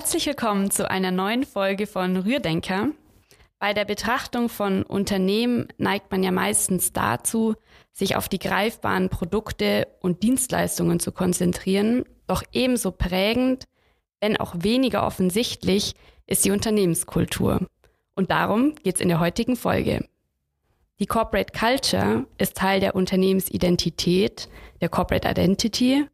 Herzlich willkommen zu einer neuen Folge von Rührdenker. Bei der Betrachtung von Unternehmen neigt man ja meistens dazu, sich auf die greifbaren Produkte und Dienstleistungen zu konzentrieren. Doch ebenso prägend, wenn auch weniger offensichtlich, ist die Unternehmenskultur. Und darum geht es in der heutigen Folge. Die Corporate Culture ist Teil der Unternehmensidentität, der Corporate Identity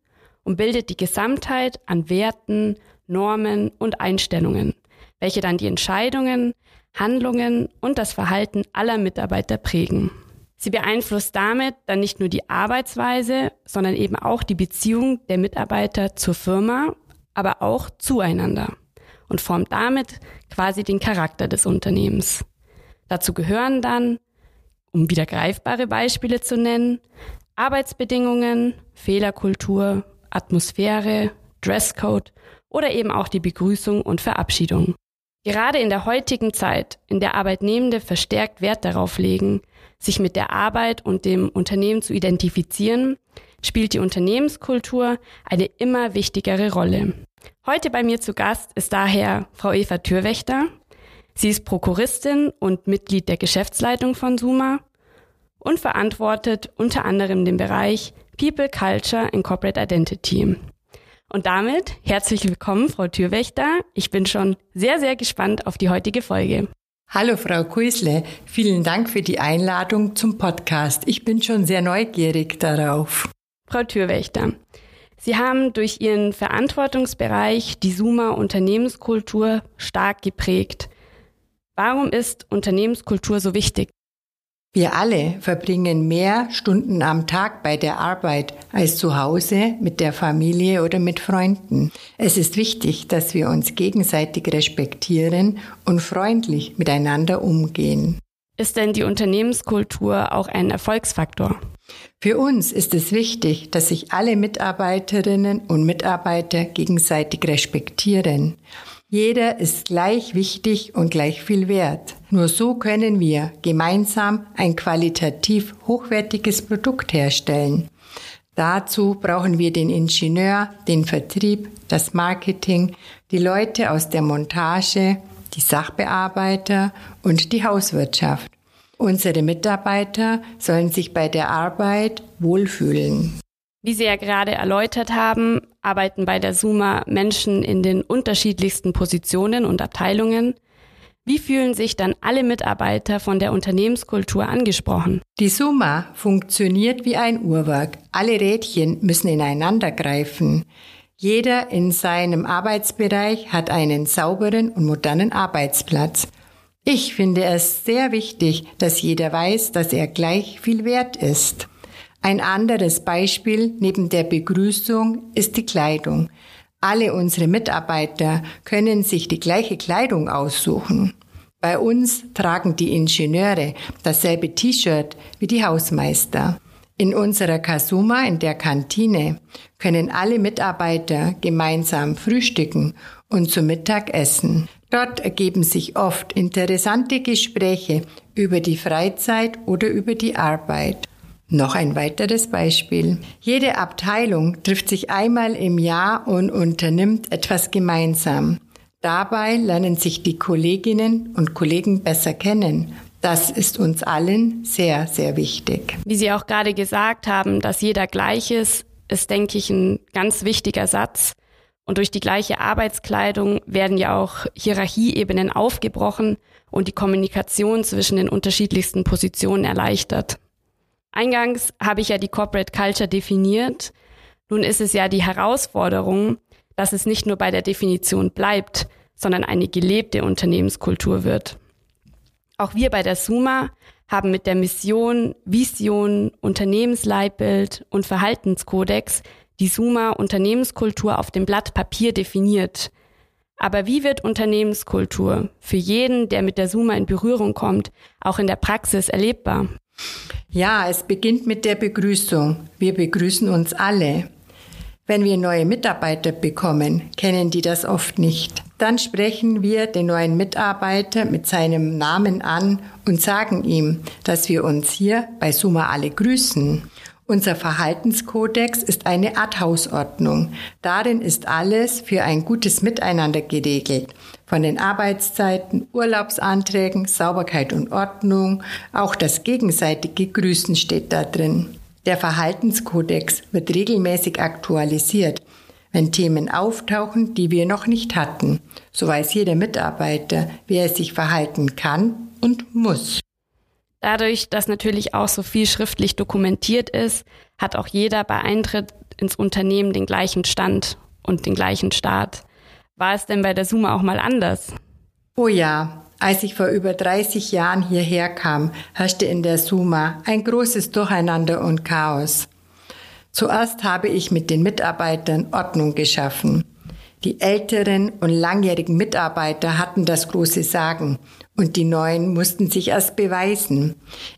und bildet die Gesamtheit an Werten, Normen und Einstellungen, welche dann die Entscheidungen, Handlungen und das Verhalten aller Mitarbeiter prägen. Sie beeinflusst damit dann nicht nur die Arbeitsweise, sondern eben auch die Beziehung der Mitarbeiter zur Firma, aber auch zueinander und formt damit quasi den Charakter des Unternehmens. Dazu gehören dann, um wieder greifbare Beispiele zu nennen, Arbeitsbedingungen, Fehlerkultur, Atmosphäre, Dresscode oder eben auch die Begrüßung und Verabschiedung. Gerade in der heutigen Zeit, in der Arbeitnehmende verstärkt Wert darauf legen, sich mit der Arbeit und dem Unternehmen zu identifizieren, spielt die Unternehmenskultur eine immer wichtigere Rolle. Heute bei mir zu Gast ist daher Frau Eva Türwächter. Sie ist Prokuristin und Mitglied der Geschäftsleitung von Suma und verantwortet unter anderem den Bereich People, Culture and Corporate Identity. Und damit herzlich willkommen, Frau Türwächter. Ich bin schon sehr, sehr gespannt auf die heutige Folge. Hallo, Frau Kuisle. Vielen Dank für die Einladung zum Podcast. Ich bin schon sehr neugierig darauf. Frau Türwächter, Sie haben durch Ihren Verantwortungsbereich die Suma Unternehmenskultur stark geprägt. Warum ist Unternehmenskultur so wichtig? Wir alle verbringen mehr Stunden am Tag bei der Arbeit als zu Hause mit der Familie oder mit Freunden. Es ist wichtig, dass wir uns gegenseitig respektieren und freundlich miteinander umgehen. Ist denn die Unternehmenskultur auch ein Erfolgsfaktor? Für uns ist es wichtig, dass sich alle Mitarbeiterinnen und Mitarbeiter gegenseitig respektieren. Jeder ist gleich wichtig und gleich viel wert. Nur so können wir gemeinsam ein qualitativ hochwertiges Produkt herstellen. Dazu brauchen wir den Ingenieur, den Vertrieb, das Marketing, die Leute aus der Montage, die Sachbearbeiter und die Hauswirtschaft. Unsere Mitarbeiter sollen sich bei der Arbeit wohlfühlen. Wie Sie ja gerade erläutert haben, arbeiten bei der Suma Menschen in den unterschiedlichsten Positionen und Abteilungen. Wie fühlen sich dann alle Mitarbeiter von der Unternehmenskultur angesprochen? Die Suma funktioniert wie ein Uhrwerk. Alle Rädchen müssen ineinander greifen. Jeder in seinem Arbeitsbereich hat einen sauberen und modernen Arbeitsplatz. Ich finde es sehr wichtig, dass jeder weiß, dass er gleich viel wert ist. Ein anderes Beispiel neben der Begrüßung ist die Kleidung. Alle unsere Mitarbeiter können sich die gleiche Kleidung aussuchen. Bei uns tragen die Ingenieure dasselbe T-Shirt wie die Hausmeister. In unserer Kasuma in der Kantine können alle Mitarbeiter gemeinsam frühstücken und zu Mittag essen. Dort ergeben sich oft interessante Gespräche über die Freizeit oder über die Arbeit. Noch ein weiteres Beispiel. Jede Abteilung trifft sich einmal im Jahr und unternimmt etwas gemeinsam. Dabei lernen sich die Kolleginnen und Kollegen besser kennen. Das ist uns allen sehr, sehr wichtig. Wie Sie auch gerade gesagt haben, dass jeder gleich ist, ist, denke ich, ein ganz wichtiger Satz. Und durch die gleiche Arbeitskleidung werden ja auch Hierarchieebenen aufgebrochen und die Kommunikation zwischen den unterschiedlichsten Positionen erleichtert. Eingangs habe ich ja die Corporate Culture definiert. Nun ist es ja die Herausforderung, dass es nicht nur bei der Definition bleibt, sondern eine gelebte Unternehmenskultur wird. Auch wir bei der Suma haben mit der Mission, Vision, Unternehmensleitbild und Verhaltenskodex die Suma Unternehmenskultur auf dem Blatt Papier definiert. Aber wie wird Unternehmenskultur für jeden, der mit der Suma in Berührung kommt, auch in der Praxis erlebbar? Ja, es beginnt mit der Begrüßung. Wir begrüßen uns alle. Wenn wir neue Mitarbeiter bekommen, kennen die das oft nicht. Dann sprechen wir den neuen Mitarbeiter mit seinem Namen an und sagen ihm, dass wir uns hier bei Suma alle grüßen. Unser Verhaltenskodex ist eine Art Hausordnung. Darin ist alles für ein gutes Miteinander geregelt. Von den Arbeitszeiten, Urlaubsanträgen, Sauberkeit und Ordnung, auch das gegenseitige Grüßen steht da drin. Der Verhaltenskodex wird regelmäßig aktualisiert, wenn Themen auftauchen, die wir noch nicht hatten. So weiß jeder Mitarbeiter, wie er sich verhalten kann und muss. Dadurch, dass natürlich auch so viel schriftlich dokumentiert ist, hat auch jeder bei Eintritt ins Unternehmen den gleichen Stand und den gleichen Start. War es denn bei der Suma auch mal anders? Oh ja, als ich vor über 30 Jahren hierher kam, herrschte in der Suma ein großes Durcheinander und Chaos. Zuerst habe ich mit den Mitarbeitern Ordnung geschaffen. Die älteren und langjährigen Mitarbeiter hatten das große Sagen und die neuen mussten sich erst beweisen.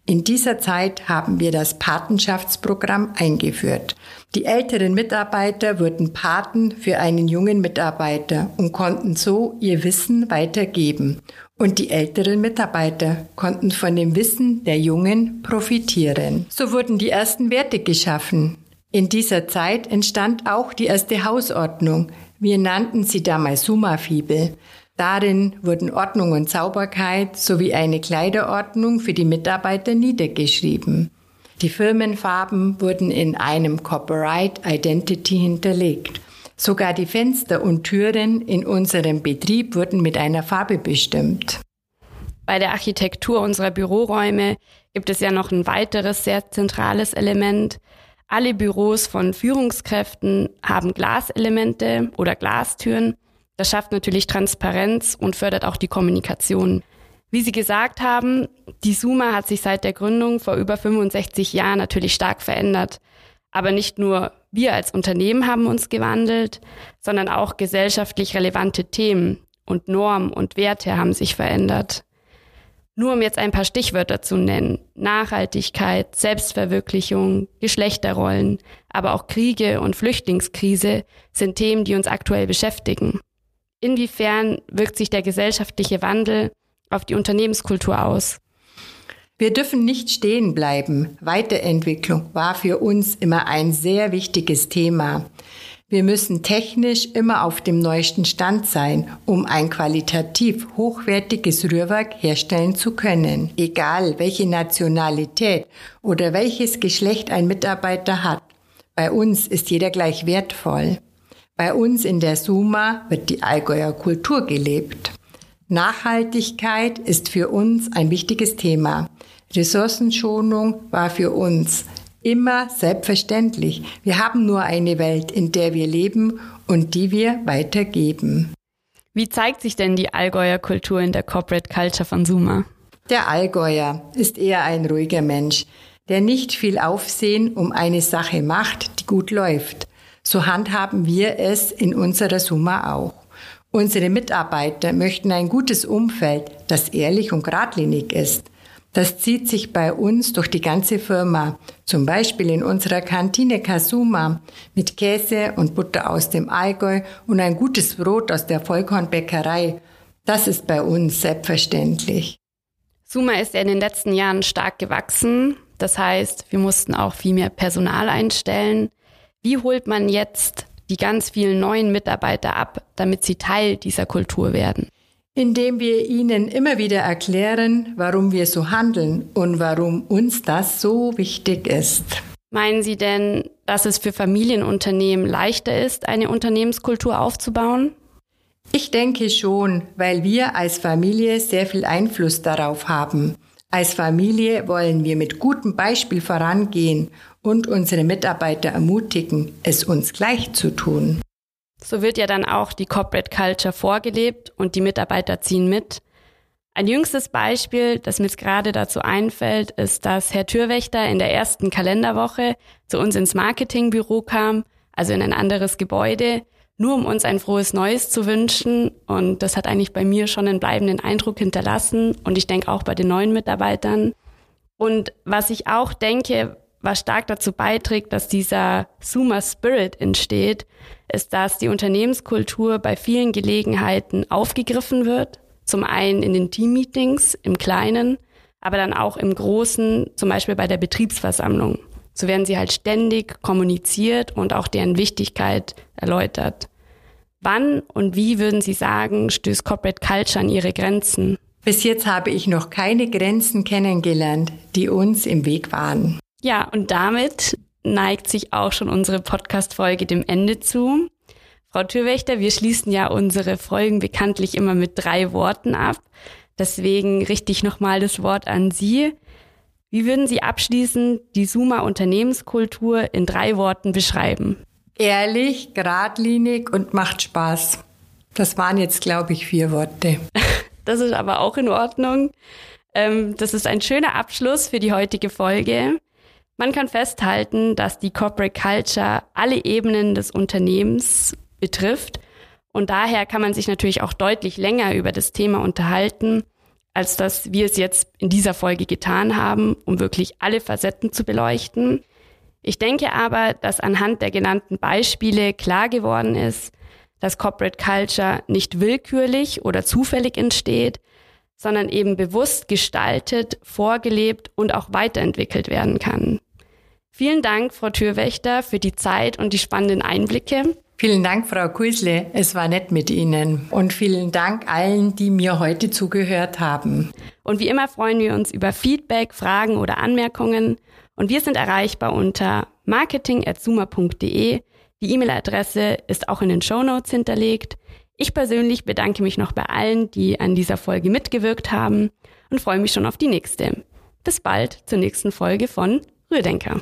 In dieser Zeit haben wir das Patenschaftsprogramm eingeführt. Die älteren Mitarbeiter wurden Paten für einen jungen Mitarbeiter und konnten so ihr Wissen weitergeben. Und die älteren Mitarbeiter konnten von dem Wissen der Jungen profitieren. So wurden die ersten Werte geschaffen. In dieser Zeit entstand auch die erste Hausordnung. Wir nannten sie damals Summa-Fibel. Darin wurden Ordnung und Sauberkeit sowie eine Kleiderordnung für die Mitarbeiter niedergeschrieben. Die Firmenfarben wurden in einem Copyright Identity hinterlegt. Sogar die Fenster und Türen in unserem Betrieb wurden mit einer Farbe bestimmt. Bei der Architektur unserer Büroräume gibt es ja noch ein weiteres sehr zentrales Element. Alle Büros von Führungskräften haben Glaselemente oder Glastüren. Das schafft natürlich Transparenz und fördert auch die Kommunikation. Wie Sie gesagt haben, die Suma hat sich seit der Gründung vor über 65 Jahren natürlich stark verändert. Aber nicht nur wir als Unternehmen haben uns gewandelt, sondern auch gesellschaftlich relevante Themen und Normen und Werte haben sich verändert. Nur um jetzt ein paar Stichwörter zu nennen. Nachhaltigkeit, Selbstverwirklichung, Geschlechterrollen, aber auch Kriege und Flüchtlingskrise sind Themen, die uns aktuell beschäftigen. Inwiefern wirkt sich der gesellschaftliche Wandel auf die Unternehmenskultur aus? Wir dürfen nicht stehen bleiben. Weiterentwicklung war für uns immer ein sehr wichtiges Thema. Wir müssen technisch immer auf dem neuesten Stand sein, um ein qualitativ hochwertiges Rührwerk herstellen zu können, egal welche Nationalität oder welches Geschlecht ein Mitarbeiter hat. Bei uns ist jeder gleich wertvoll. Bei uns in der Suma wird die Allgäuer Kultur gelebt. Nachhaltigkeit ist für uns ein wichtiges Thema. Ressourcenschonung war für uns immer selbstverständlich. Wir haben nur eine Welt, in der wir leben und die wir weitergeben. Wie zeigt sich denn die Allgäuer Kultur in der Corporate Culture von Suma? Der Allgäuer ist eher ein ruhiger Mensch, der nicht viel Aufsehen um eine Sache macht, die gut läuft. So handhaben wir es in unserer Summa auch. Unsere Mitarbeiter möchten ein gutes Umfeld, das ehrlich und geradlinig ist. Das zieht sich bei uns durch die ganze Firma, zum Beispiel in unserer Kantine Kasuma mit Käse und Butter aus dem Allgäu und ein gutes Brot aus der Vollkornbäckerei. Das ist bei uns selbstverständlich. Suma ist ja in den letzten Jahren stark gewachsen. Das heißt, wir mussten auch viel mehr Personal einstellen. Wie holt man jetzt die ganz vielen neuen Mitarbeiter ab, damit sie Teil dieser Kultur werden? Indem wir ihnen immer wieder erklären, warum wir so handeln und warum uns das so wichtig ist. Meinen Sie denn, dass es für Familienunternehmen leichter ist, eine Unternehmenskultur aufzubauen? Ich denke schon, weil wir als Familie sehr viel Einfluss darauf haben. Als Familie wollen wir mit gutem Beispiel vorangehen und unsere Mitarbeiter ermutigen, es uns gleich zu tun. So wird ja dann auch die Corporate Culture vorgelebt und die Mitarbeiter ziehen mit. Ein jüngstes Beispiel, das mir gerade dazu einfällt, ist, dass Herr Türwächter in der ersten Kalenderwoche zu uns ins Marketingbüro kam, also in ein anderes Gebäude, nur um uns ein frohes Neues zu wünschen. Und das hat eigentlich bei mir schon einen bleibenden Eindruck hinterlassen und ich denke auch bei den neuen Mitarbeitern. Und was ich auch denke, was stark dazu beiträgt, dass dieser Suma Spirit entsteht, ist, dass die Unternehmenskultur bei vielen Gelegenheiten aufgegriffen wird. Zum einen in den Teammeetings im Kleinen, aber dann auch im Großen, zum Beispiel bei der Betriebsversammlung. So werden sie halt ständig kommuniziert und auch deren Wichtigkeit erläutert. Wann und wie würden Sie sagen, stößt Corporate Culture an ihre Grenzen? Bis jetzt habe ich noch keine Grenzen kennengelernt, die uns im Weg waren. Ja, und damit neigt sich auch schon unsere Podcast-Folge dem Ende zu. Frau Türwächter, wir schließen ja unsere Folgen bekanntlich immer mit drei Worten ab. Deswegen richte ich nochmal das Wort an Sie. Wie würden Sie abschließend die Suma Unternehmenskultur in drei Worten beschreiben? Ehrlich, geradlinig und macht Spaß. Das waren jetzt, glaube ich, vier Worte. Das ist aber auch in Ordnung. Ähm, das ist ein schöner Abschluss für die heutige Folge. Man kann festhalten, dass die Corporate Culture alle Ebenen des Unternehmens betrifft. Und daher kann man sich natürlich auch deutlich länger über das Thema unterhalten, als dass wir es jetzt in dieser Folge getan haben, um wirklich alle Facetten zu beleuchten. Ich denke aber, dass anhand der genannten Beispiele klar geworden ist, dass Corporate Culture nicht willkürlich oder zufällig entsteht, sondern eben bewusst gestaltet, vorgelebt und auch weiterentwickelt werden kann. Vielen Dank, Frau Türwächter, für die Zeit und die spannenden Einblicke. Vielen Dank, Frau Kuisle. Es war nett mit Ihnen. Und vielen Dank allen, die mir heute zugehört haben. Und wie immer freuen wir uns über Feedback, Fragen oder Anmerkungen. Und wir sind erreichbar unter marketing.zuma.de. Die E-Mail-Adresse ist auch in den Show Notes hinterlegt. Ich persönlich bedanke mich noch bei allen, die an dieser Folge mitgewirkt haben und freue mich schon auf die nächste. Bis bald zur nächsten Folge von Rührdenker.